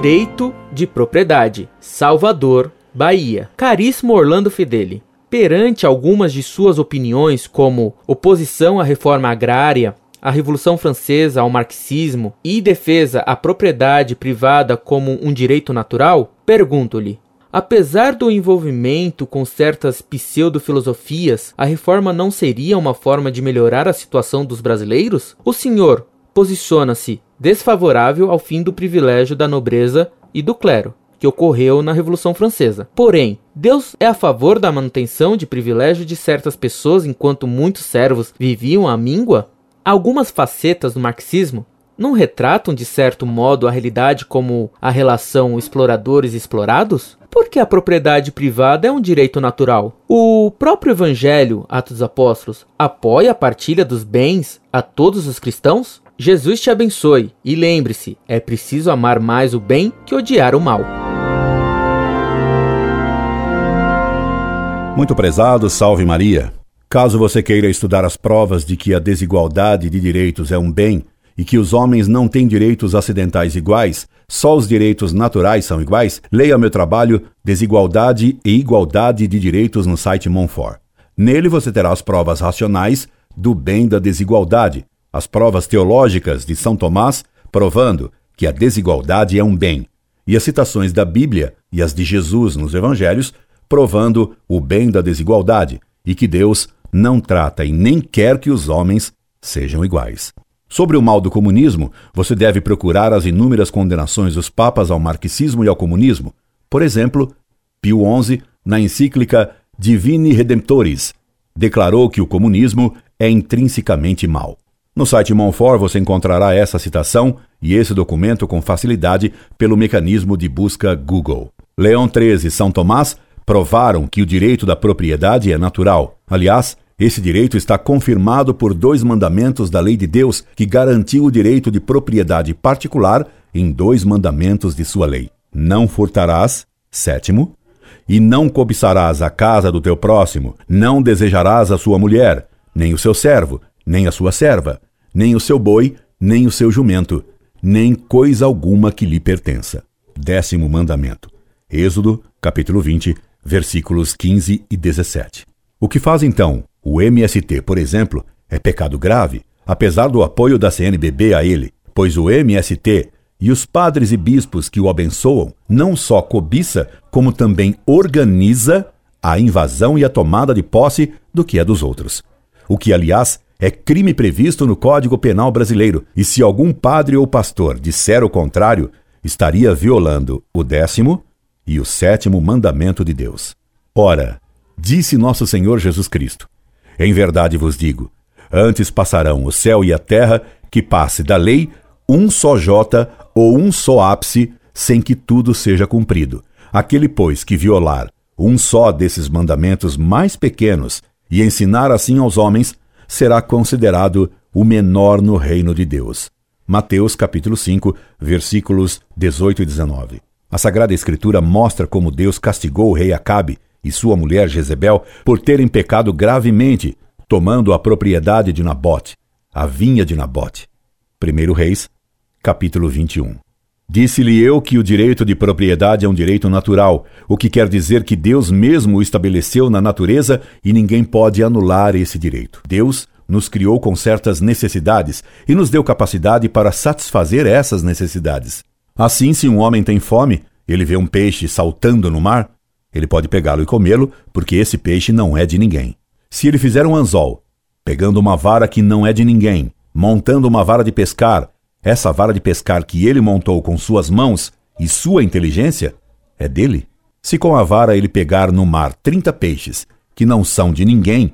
Direito de Propriedade, Salvador, Bahia. Caríssimo Orlando Fedeli, perante algumas de suas opiniões, como oposição à reforma agrária, à Revolução Francesa, ao marxismo e defesa à propriedade privada como um direito natural, pergunto-lhe: Apesar do envolvimento com certas pseudo-filosofias, a reforma não seria uma forma de melhorar a situação dos brasileiros? O senhor posiciona-se desfavorável ao fim do privilégio da nobreza e do clero, que ocorreu na Revolução Francesa. Porém, Deus é a favor da manutenção de privilégio de certas pessoas enquanto muitos servos viviam à míngua? Algumas facetas do marxismo não retratam de certo modo a realidade como a relação exploradores-explorados? Porque a propriedade privada é um direito natural. O próprio Evangelho, Atos dos Apóstolos, apoia a partilha dos bens a todos os cristãos? Jesus te abençoe e lembre-se: é preciso amar mais o bem que odiar o mal. Muito prezado, salve Maria. Caso você queira estudar as provas de que a desigualdade de direitos é um bem e que os homens não têm direitos acidentais iguais, só os direitos naturais são iguais, leia meu trabalho Desigualdade e Igualdade de Direitos no site Monfort. Nele você terá as provas racionais do bem da desigualdade, as provas teológicas de São Tomás provando que a desigualdade é um bem, e as citações da Bíblia e as de Jesus nos evangelhos provando o bem da desigualdade e que Deus não trata e nem quer que os homens sejam iguais. Sobre o mal do comunismo, você deve procurar as inúmeras condenações dos papas ao marxismo e ao comunismo. Por exemplo, Pio XI, na encíclica Divini Redemptoris, declarou que o comunismo é intrinsecamente mal. No site Monfort você encontrará essa citação e esse documento com facilidade pelo mecanismo de busca Google. Leão XIII e São Tomás provaram que o direito da propriedade é natural. Aliás, esse direito está confirmado por dois mandamentos da lei de Deus que garantiu o direito de propriedade particular em dois mandamentos de sua lei. Não furtarás, sétimo, e não cobiçarás a casa do teu próximo, não desejarás a sua mulher, nem o seu servo, nem a sua serva, nem o seu boi, nem o seu jumento, nem coisa alguma que lhe pertença. Décimo mandamento. Êxodo, capítulo 20, versículos 15 e 17. O que faz então o MST, por exemplo, é pecado grave, apesar do apoio da CNBB a ele, pois o MST e os padres e bispos que o abençoam não só cobiça, como também organiza a invasão e a tomada de posse do que é dos outros. O que, aliás, é crime previsto no Código Penal brasileiro, e se algum padre ou pastor disser o contrário, estaria violando o décimo e o sétimo mandamento de Deus. Ora, disse nosso Senhor Jesus Cristo: Em verdade vos digo, antes passarão o céu e a terra que passe da lei um só jota ou um só ápice, sem que tudo seja cumprido. Aquele, pois, que violar um só desses mandamentos mais pequenos e ensinar assim aos homens, será considerado o menor no reino de Deus. Mateus capítulo 5, versículos 18 e 19. A Sagrada Escritura mostra como Deus castigou o rei Acabe e sua mulher Jezebel por terem pecado gravemente, tomando a propriedade de Nabote, a vinha de Nabote. 1 Reis, capítulo 21. Disse-lhe eu que o direito de propriedade é um direito natural, o que quer dizer que Deus mesmo o estabeleceu na natureza e ninguém pode anular esse direito. Deus nos criou com certas necessidades e nos deu capacidade para satisfazer essas necessidades. Assim, se um homem tem fome, ele vê um peixe saltando no mar, ele pode pegá-lo e comê-lo, porque esse peixe não é de ninguém. Se ele fizer um anzol, pegando uma vara que não é de ninguém, montando uma vara de pescar, essa vara de pescar que ele montou com suas mãos e sua inteligência é dele. Se com a vara ele pegar no mar trinta peixes que não são de ninguém,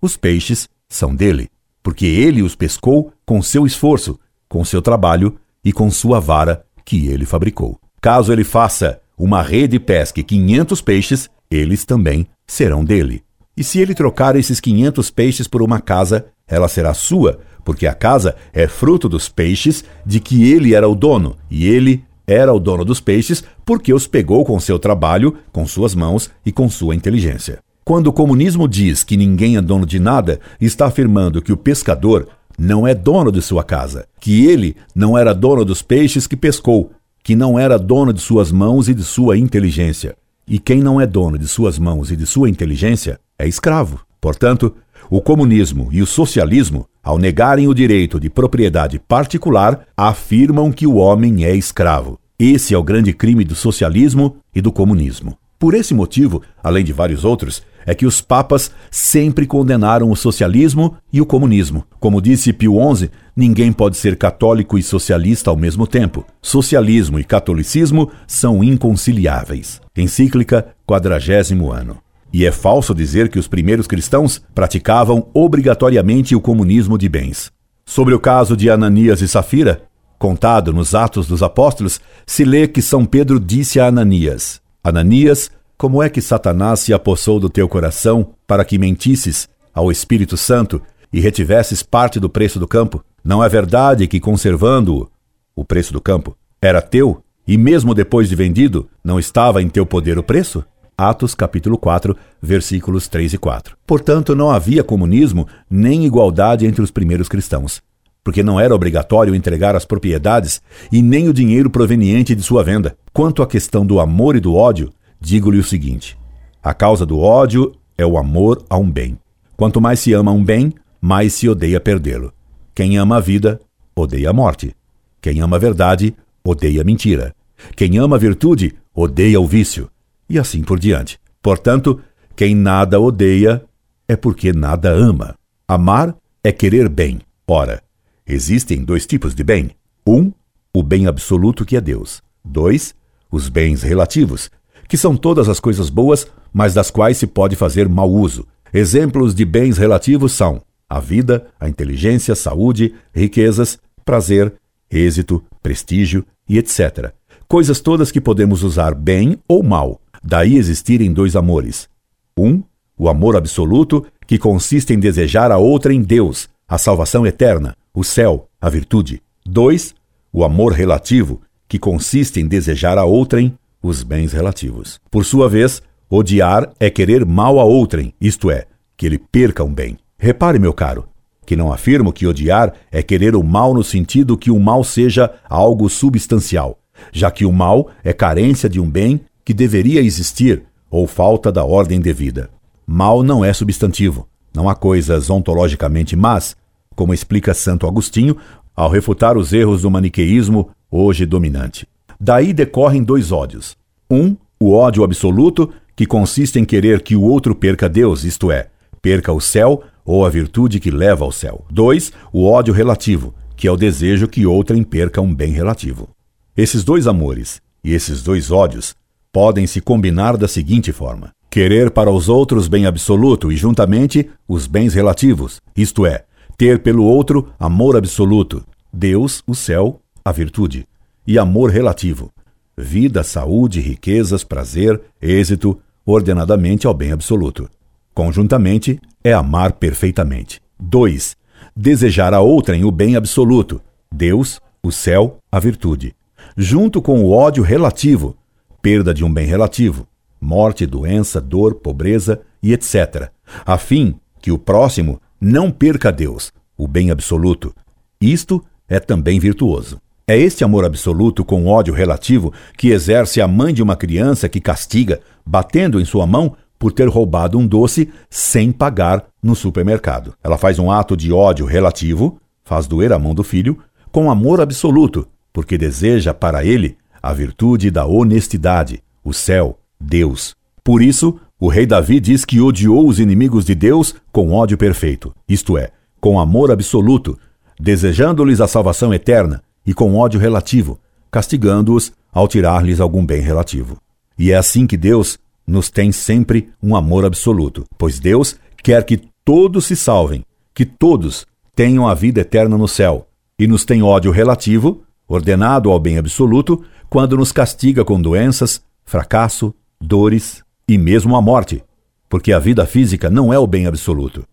os peixes são dele, porque ele os pescou com seu esforço, com seu trabalho e com sua vara que ele fabricou. Caso ele faça uma rede e pesque quinhentos peixes, eles também serão dele. E se ele trocar esses quinhentos peixes por uma casa, ela será sua, porque a casa é fruto dos peixes de que ele era o dono, e ele era o dono dos peixes porque os pegou com seu trabalho, com suas mãos e com sua inteligência. Quando o comunismo diz que ninguém é dono de nada, está afirmando que o pescador não é dono de sua casa, que ele não era dono dos peixes que pescou, que não era dono de suas mãos e de sua inteligência. E quem não é dono de suas mãos e de sua inteligência é escravo. Portanto, o comunismo e o socialismo, ao negarem o direito de propriedade particular, afirmam que o homem é escravo. Esse é o grande crime do socialismo e do comunismo. Por esse motivo, além de vários outros, é que os papas sempre condenaram o socialismo e o comunismo. Como disse Pio XI, ninguém pode ser católico e socialista ao mesmo tempo. Socialismo e catolicismo são inconciliáveis. Encíclica, quadragésimo ano. E é falso dizer que os primeiros cristãos praticavam obrigatoriamente o comunismo de bens. Sobre o caso de Ananias e Safira, contado nos Atos dos Apóstolos, se lê que São Pedro disse a Ananias: Ananias, como é que Satanás se apossou do teu coração para que mentisses ao Espírito Santo e retivesses parte do preço do campo? Não é verdade que, conservando-o, o preço do campo, era teu, e mesmo depois de vendido, não estava em teu poder o preço? Atos capítulo 4, versículos 3 e 4. Portanto, não havia comunismo nem igualdade entre os primeiros cristãos, porque não era obrigatório entregar as propriedades e nem o dinheiro proveniente de sua venda. Quanto à questão do amor e do ódio, digo-lhe o seguinte: a causa do ódio é o amor a um bem. Quanto mais se ama um bem, mais se odeia perdê-lo. Quem ama a vida, odeia a morte. Quem ama a verdade, odeia a mentira. Quem ama a virtude, odeia o vício e assim por diante. Portanto, quem nada odeia é porque nada ama. Amar é querer bem. Ora, existem dois tipos de bem. Um, o bem absoluto que é Deus. Dois, os bens relativos, que são todas as coisas boas, mas das quais se pode fazer mau uso. Exemplos de bens relativos são a vida, a inteligência, saúde, riquezas, prazer, êxito, prestígio e etc. Coisas todas que podemos usar bem ou mal, Daí existirem dois amores. Um, o amor absoluto, que consiste em desejar a outra em Deus, a salvação eterna, o céu, a virtude. Dois, o amor relativo, que consiste em desejar a outrem os bens relativos. Por sua vez, odiar é querer mal a outrem, isto é, que ele perca um bem. Repare, meu caro, que não afirmo que odiar é querer o mal no sentido que o mal seja algo substancial, já que o mal é carência de um bem que deveria existir ou falta da ordem devida. Mal não é substantivo. Não há coisas ontologicamente más, como explica Santo Agostinho ao refutar os erros do maniqueísmo hoje dominante. Daí decorrem dois ódios. Um, o ódio absoluto, que consiste em querer que o outro perca Deus, isto é, perca o céu ou a virtude que leva ao céu. Dois, o ódio relativo, que é o desejo que outrem perca um bem relativo. Esses dois amores e esses dois ódios podem se combinar da seguinte forma: querer para os outros bem absoluto e, juntamente, os bens relativos, isto é, ter pelo outro amor absoluto, Deus, o céu, a virtude, e amor relativo, vida, saúde, riquezas, prazer, êxito, ordenadamente ao bem absoluto. Conjuntamente, é amar perfeitamente. 2. Desejar a outrem o bem absoluto, Deus, o céu, a virtude, junto com o ódio relativo, perda de um bem relativo, morte, doença, dor, pobreza e etc., a fim que o próximo não perca Deus, o bem absoluto. Isto é também virtuoso. É este amor absoluto com ódio relativo que exerce a mãe de uma criança que castiga, batendo em sua mão por ter roubado um doce sem pagar no supermercado. Ela faz um ato de ódio relativo, faz doer a mão do filho, com amor absoluto, porque deseja para ele a virtude da honestidade, o céu, Deus. Por isso, o rei Davi diz que odiou os inimigos de Deus com ódio perfeito, isto é, com amor absoluto, desejando-lhes a salvação eterna, e com ódio relativo, castigando-os ao tirar-lhes algum bem relativo. E é assim que Deus nos tem sempre um amor absoluto, pois Deus quer que todos se salvem, que todos tenham a vida eterna no céu, e nos tem ódio relativo, ordenado ao bem absoluto, quando nos castiga com doenças, fracasso, dores e mesmo a morte, porque a vida física não é o bem absoluto.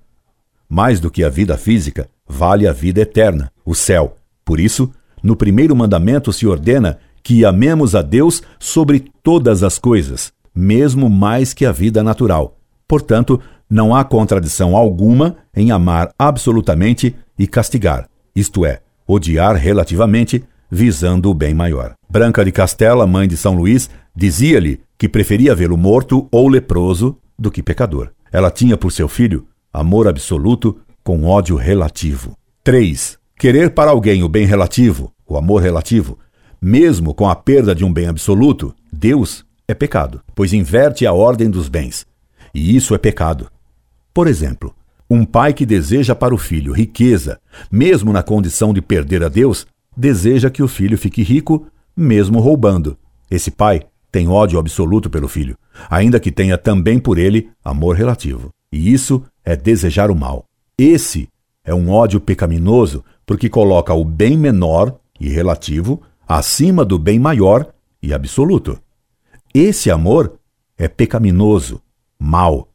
Mais do que a vida física, vale a vida eterna, o céu. Por isso, no primeiro mandamento se ordena que amemos a Deus sobre todas as coisas, mesmo mais que a vida natural. Portanto, não há contradição alguma em amar absolutamente e castigar, isto é, odiar relativamente, visando o bem maior. Branca de Castela, mãe de São Luís, dizia-lhe que preferia vê-lo morto ou leproso do que pecador. Ela tinha por seu filho amor absoluto com ódio relativo. 3. Querer para alguém o bem relativo, o amor relativo, mesmo com a perda de um bem absoluto, Deus é pecado, pois inverte a ordem dos bens. E isso é pecado. Por exemplo, um pai que deseja para o filho riqueza, mesmo na condição de perder a Deus, deseja que o filho fique rico, mesmo roubando. Esse pai tem ódio absoluto pelo filho, ainda que tenha também por ele amor relativo. E isso é desejar o mal. Esse é um ódio pecaminoso porque coloca o bem menor e relativo acima do bem maior e absoluto. Esse amor é pecaminoso, mal.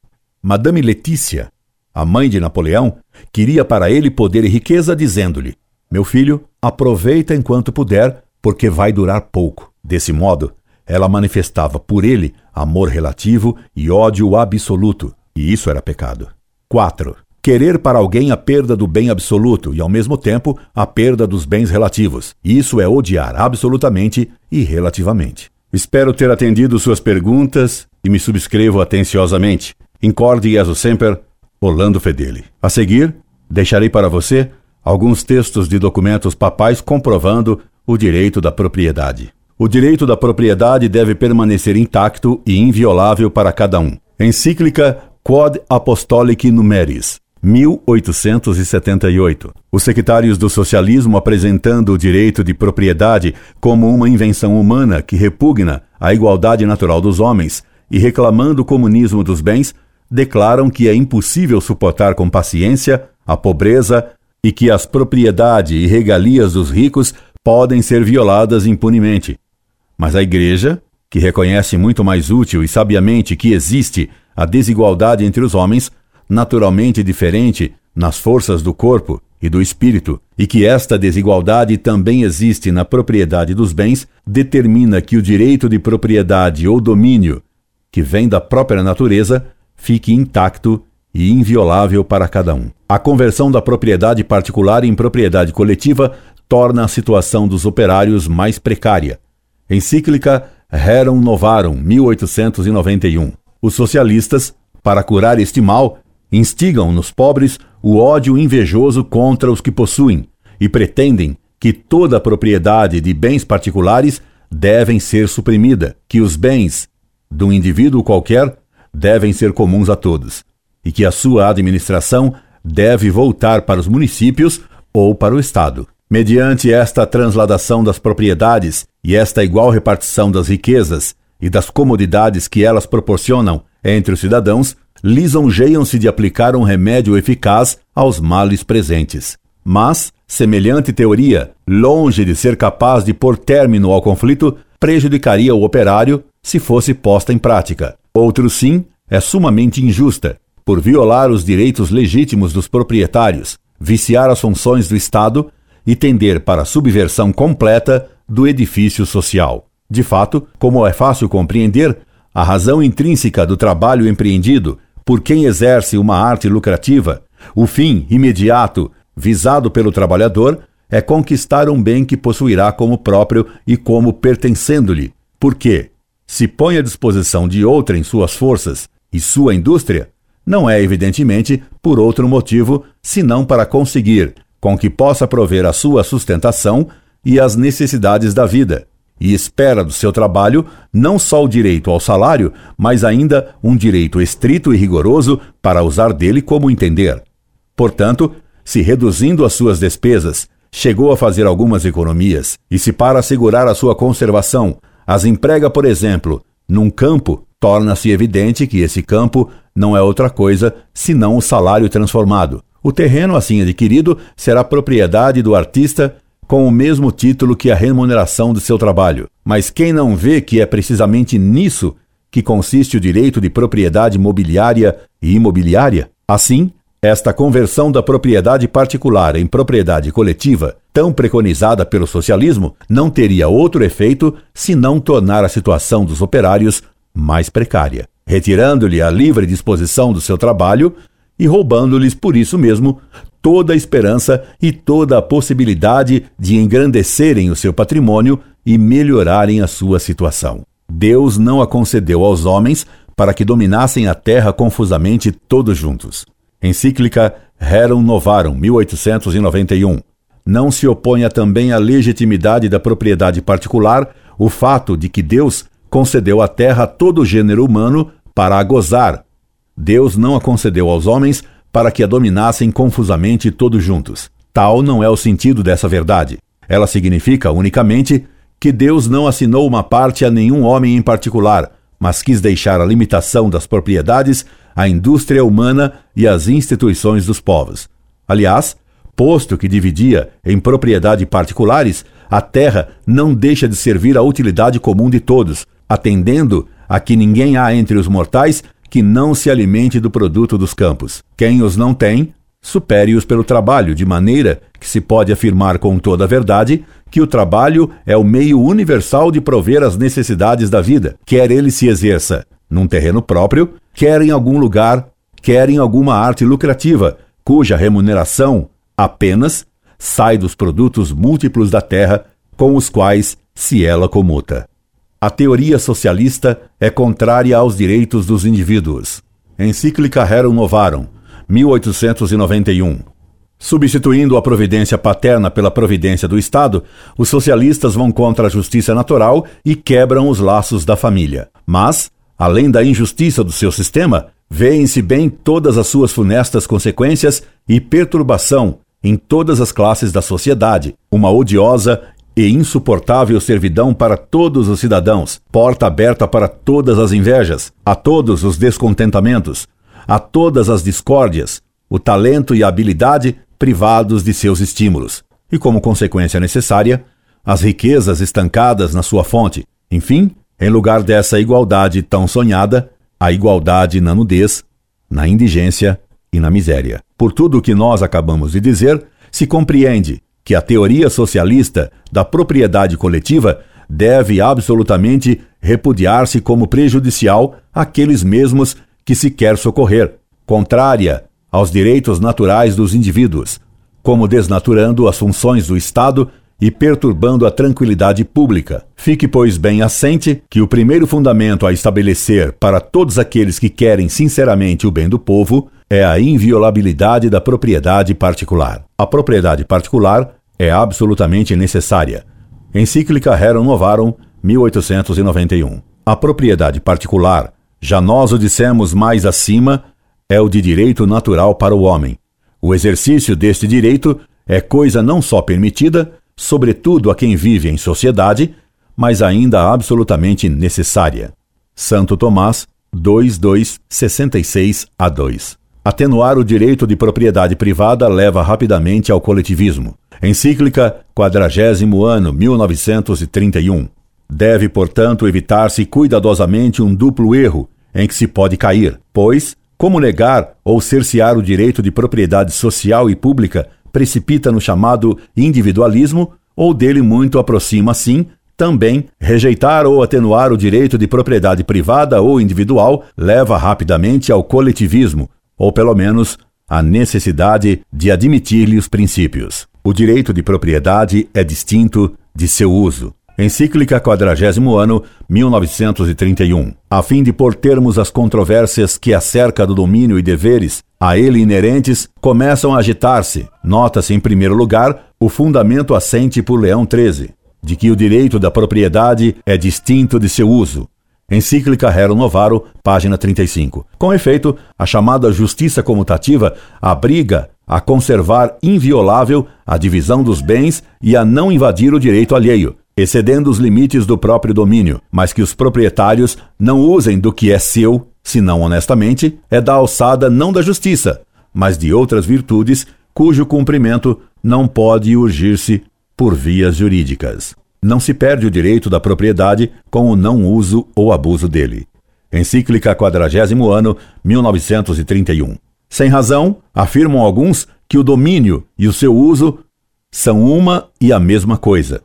Madame Letícia, a mãe de Napoleão, queria para ele poder e riqueza, dizendo-lhe: Meu filho, aproveita enquanto puder, porque vai durar pouco. Desse modo, ela manifestava por ele amor relativo e ódio absoluto, e isso era pecado. 4. Querer para alguém a perda do bem absoluto e, ao mesmo tempo, a perda dos bens relativos. Isso é odiar absolutamente e relativamente. Espero ter atendido suas perguntas e me subscrevo atenciosamente. Incorde Jesus Semper, Orlando Fedeli. A seguir, deixarei para você alguns textos de documentos papais comprovando o direito da propriedade. O direito da propriedade deve permanecer intacto e inviolável para cada um. Encíclica Quod Apostolic Numeris, 1878. Os sectários do socialismo apresentando o direito de propriedade como uma invenção humana que repugna a igualdade natural dos homens e reclamando o comunismo dos bens, declaram que é impossível suportar com paciência a pobreza e que as propriedades e regalias dos ricos podem ser violadas impunemente. Mas a Igreja, que reconhece muito mais útil e sabiamente que existe a desigualdade entre os homens, naturalmente diferente nas forças do corpo e do espírito, e que esta desigualdade também existe na propriedade dos bens, determina que o direito de propriedade ou domínio, que vem da própria natureza, fique intacto e inviolável para cada um. A conversão da propriedade particular em propriedade coletiva torna a situação dos operários mais precária Encíclica Rerum Novarum, 1891. Os socialistas, para curar este mal, instigam nos pobres o ódio invejoso contra os que possuem e pretendem que toda a propriedade de bens particulares devem ser suprimida, que os bens de um indivíduo qualquer devem ser comuns a todos e que a sua administração deve voltar para os municípios ou para o Estado. Mediante esta transladação das propriedades e esta igual repartição das riquezas e das comodidades que elas proporcionam entre os cidadãos, lisonjeiam-se de aplicar um remédio eficaz aos males presentes. Mas, semelhante teoria, longe de ser capaz de pôr término ao conflito, prejudicaria o operário se fosse posta em prática. Outro sim é sumamente injusta, por violar os direitos legítimos dos proprietários, viciar as funções do Estado e tender para a subversão completa do edifício social. De fato, como é fácil compreender, a razão intrínseca do trabalho empreendido por quem exerce uma arte lucrativa, o fim imediato visado pelo trabalhador, é conquistar um bem que possuirá como próprio e como pertencendo-lhe, porque, se põe à disposição de outrem suas forças e sua indústria, não é evidentemente por outro motivo senão para conseguir com que possa prover a sua sustentação e as necessidades da vida, e espera do seu trabalho não só o direito ao salário, mas ainda um direito estrito e rigoroso para usar dele como entender. Portanto, se reduzindo as suas despesas, chegou a fazer algumas economias, e se para assegurar a sua conservação as emprega, por exemplo, num campo, torna-se evidente que esse campo não é outra coisa senão o salário transformado. O terreno assim adquirido será propriedade do artista com o mesmo título que a remuneração de seu trabalho. Mas quem não vê que é precisamente nisso que consiste o direito de propriedade mobiliária e imobiliária? Assim, esta conversão da propriedade particular em propriedade coletiva, tão preconizada pelo socialismo, não teria outro efeito senão tornar a situação dos operários mais precária, retirando-lhe a livre disposição do seu trabalho e roubando-lhes por isso mesmo toda a esperança e toda a possibilidade de engrandecerem o seu patrimônio e melhorarem a sua situação. Deus não a concedeu aos homens para que dominassem a terra confusamente todos juntos. Encíclica Rerum Novarum, 1891. Não se oponha também à legitimidade da propriedade particular o fato de que Deus concedeu à terra a todo o gênero humano para a gozar. Deus não a concedeu aos homens para que a dominassem confusamente todos juntos. Tal não é o sentido dessa verdade. Ela significa unicamente que Deus não assinou uma parte a nenhum homem em particular, mas quis deixar a limitação das propriedades à indústria humana e às instituições dos povos. Aliás, posto que dividia em propriedade particulares, a terra não deixa de servir à utilidade comum de todos, atendendo a que ninguém há entre os mortais que não se alimente do produto dos campos. Quem os não tem, supere-os pelo trabalho, de maneira que se pode afirmar com toda a verdade que o trabalho é o meio universal de prover as necessidades da vida, quer ele se exerça num terreno próprio, quer em algum lugar, quer em alguma arte lucrativa, cuja remuneração apenas sai dos produtos múltiplos da terra com os quais se ela comuta. A teoria socialista é contrária aos direitos dos indivíduos. Encíclica Rerum Novarum, 1891. Substituindo a providência paterna pela providência do Estado, os socialistas vão contra a justiça natural e quebram os laços da família. Mas, além da injustiça do seu sistema, veem-se bem todas as suas funestas consequências e perturbação em todas as classes da sociedade, uma odiosa e insuportável servidão para todos os cidadãos, porta aberta para todas as invejas, a todos os descontentamentos, a todas as discórdias, o talento e a habilidade privados de seus estímulos, e como consequência necessária, as riquezas estancadas na sua fonte. Enfim, em lugar dessa igualdade tão sonhada, a igualdade na nudez, na indigência e na miséria. Por tudo o que nós acabamos de dizer, se compreende que a teoria socialista da propriedade coletiva deve absolutamente repudiar-se como prejudicial àqueles mesmos que se quer socorrer, contrária aos direitos naturais dos indivíduos, como desnaturando as funções do Estado e perturbando a tranquilidade pública. Fique, pois, bem assente que o primeiro fundamento a estabelecer para todos aqueles que querem sinceramente o bem do povo é a inviolabilidade da propriedade particular. A propriedade particular é absolutamente necessária. Encíclica Rerum Novarum, 1891. A propriedade particular, já nós o dissemos mais acima, é o de direito natural para o homem. O exercício deste direito é coisa não só permitida, sobretudo a quem vive em sociedade, mas ainda absolutamente necessária. Santo Tomás, 2266 a 2. Atenuar o direito de propriedade privada leva rapidamente ao coletivismo. Encíclica, quadragésimo ano, 1931. Deve, portanto, evitar-se cuidadosamente um duplo erro em que se pode cair, pois, como negar ou cercear o direito de propriedade social e pública precipita no chamado individualismo, ou dele muito aproxima, sim, também rejeitar ou atenuar o direito de propriedade privada ou individual leva rapidamente ao coletivismo, ou pelo menos à necessidade de admitir-lhe os princípios. O direito de propriedade é distinto de seu uso. Encíclica Quadragésimo Ano, 1931. A fim de pôr termos às controvérsias que acerca do domínio e deveres a ele inerentes, começam a agitar-se. Nota-se, em primeiro lugar, o fundamento assente por Leão XIII, de que o direito da propriedade é distinto de seu uso. Encíclica Rerum Novaro, página 35. Com efeito, a chamada justiça comutativa abriga a conservar inviolável a divisão dos bens e a não invadir o direito alheio, excedendo os limites do próprio domínio, mas que os proprietários não usem do que é seu, senão honestamente, é da alçada não da justiça, mas de outras virtudes cujo cumprimento não pode urgir-se por vias jurídicas. Não se perde o direito da propriedade com o não uso ou abuso dele. Encíclica Quadragésimo Ano, 1931. Sem razão, afirmam alguns que o domínio e o seu uso são uma e a mesma coisa.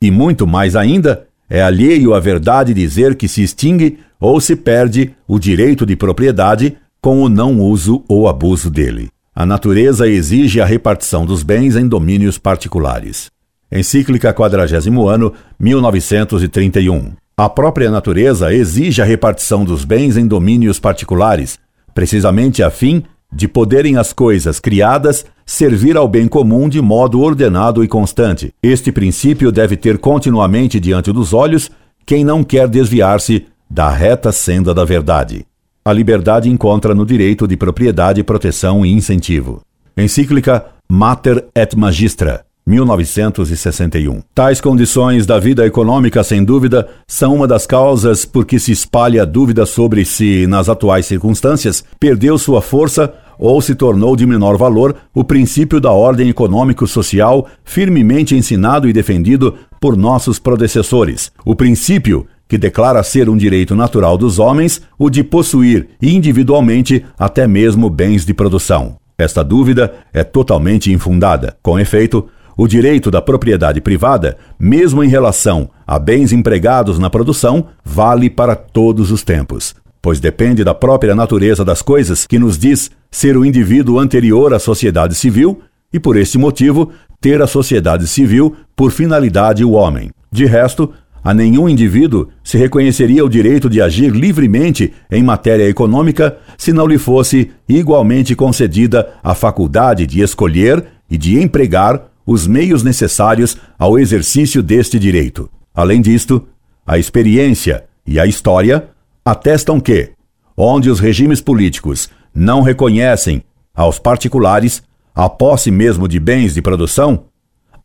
E muito mais ainda, é alheio à verdade dizer que se extingue ou se perde o direito de propriedade com o não uso ou abuso dele. A natureza exige a repartição dos bens em domínios particulares. Encíclica Quadragésimo Ano, 1931. A própria natureza exige a repartição dos bens em domínios particulares, precisamente a fim de poderem as coisas criadas servir ao bem comum de modo ordenado e constante. Este princípio deve ter continuamente diante dos olhos quem não quer desviar-se da reta senda da verdade. A liberdade encontra no direito de propriedade proteção e incentivo. Encíclica Mater et Magistra, 1961. Tais condições da vida econômica, sem dúvida, são uma das causas por que se espalha a dúvida sobre se, nas atuais circunstâncias, perdeu sua força ou se tornou de menor valor o princípio da ordem econômico-social firmemente ensinado e defendido por nossos predecessores. O princípio que declara ser um direito natural dos homens o de possuir individualmente até mesmo bens de produção. Esta dúvida é totalmente infundada. Com efeito, o direito da propriedade privada, mesmo em relação a bens empregados na produção, vale para todos os tempos, pois depende da própria natureza das coisas que nos diz ser o indivíduo anterior à sociedade civil e, por este motivo, ter a sociedade civil por finalidade o homem. De resto, a nenhum indivíduo se reconheceria o direito de agir livremente em matéria econômica se não lhe fosse igualmente concedida a faculdade de escolher e de empregar os meios necessários ao exercício deste direito. Além disto, a experiência e a história atestam que, onde os regimes políticos não reconhecem aos particulares a posse mesmo de bens de produção,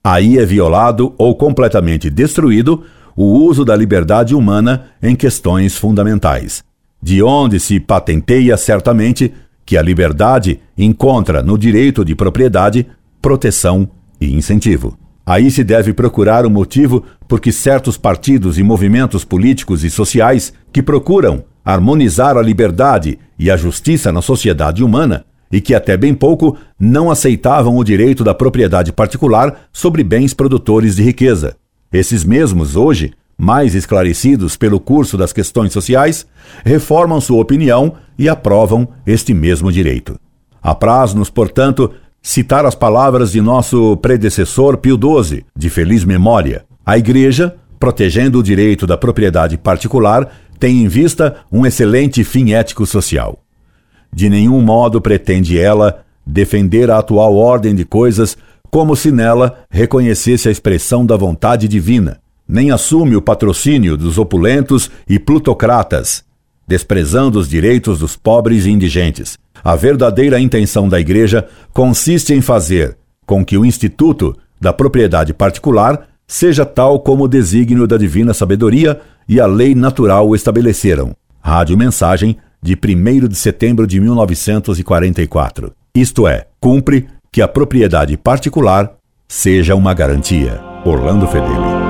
aí é violado ou completamente destruído o uso da liberdade humana em questões fundamentais, de onde se patenteia certamente que a liberdade encontra no direito de propriedade proteção e incentivo. Aí se deve procurar o motivo por que certos partidos e movimentos políticos e sociais que procuram harmonizar a liberdade e a justiça na sociedade humana e que até bem pouco não aceitavam o direito da propriedade particular sobre bens produtores de riqueza. Esses mesmos, hoje, mais esclarecidos pelo curso das questões sociais, reformam sua opinião e aprovam este mesmo direito. Apraz-nos, portanto, citar as palavras de nosso predecessor Pio XII, de feliz memória. A Igreja, protegendo o direito da propriedade particular, tem em vista um excelente fim ético-social. De nenhum modo pretende ela defender a atual ordem de coisas como se nela reconhecesse a expressão da vontade divina, nem assume o patrocínio dos opulentos e plutocratas, desprezando os direitos dos pobres e indigentes. A verdadeira intenção da Igreja consiste em fazer com que o instituto da propriedade particular seja tal como o desígnio da divina sabedoria e a lei natural o estabeleceram. Rádio Mensagem de 1 de setembro de 1944. Isto é, cumpre que a propriedade particular seja uma garantia. Orlando Fedeli.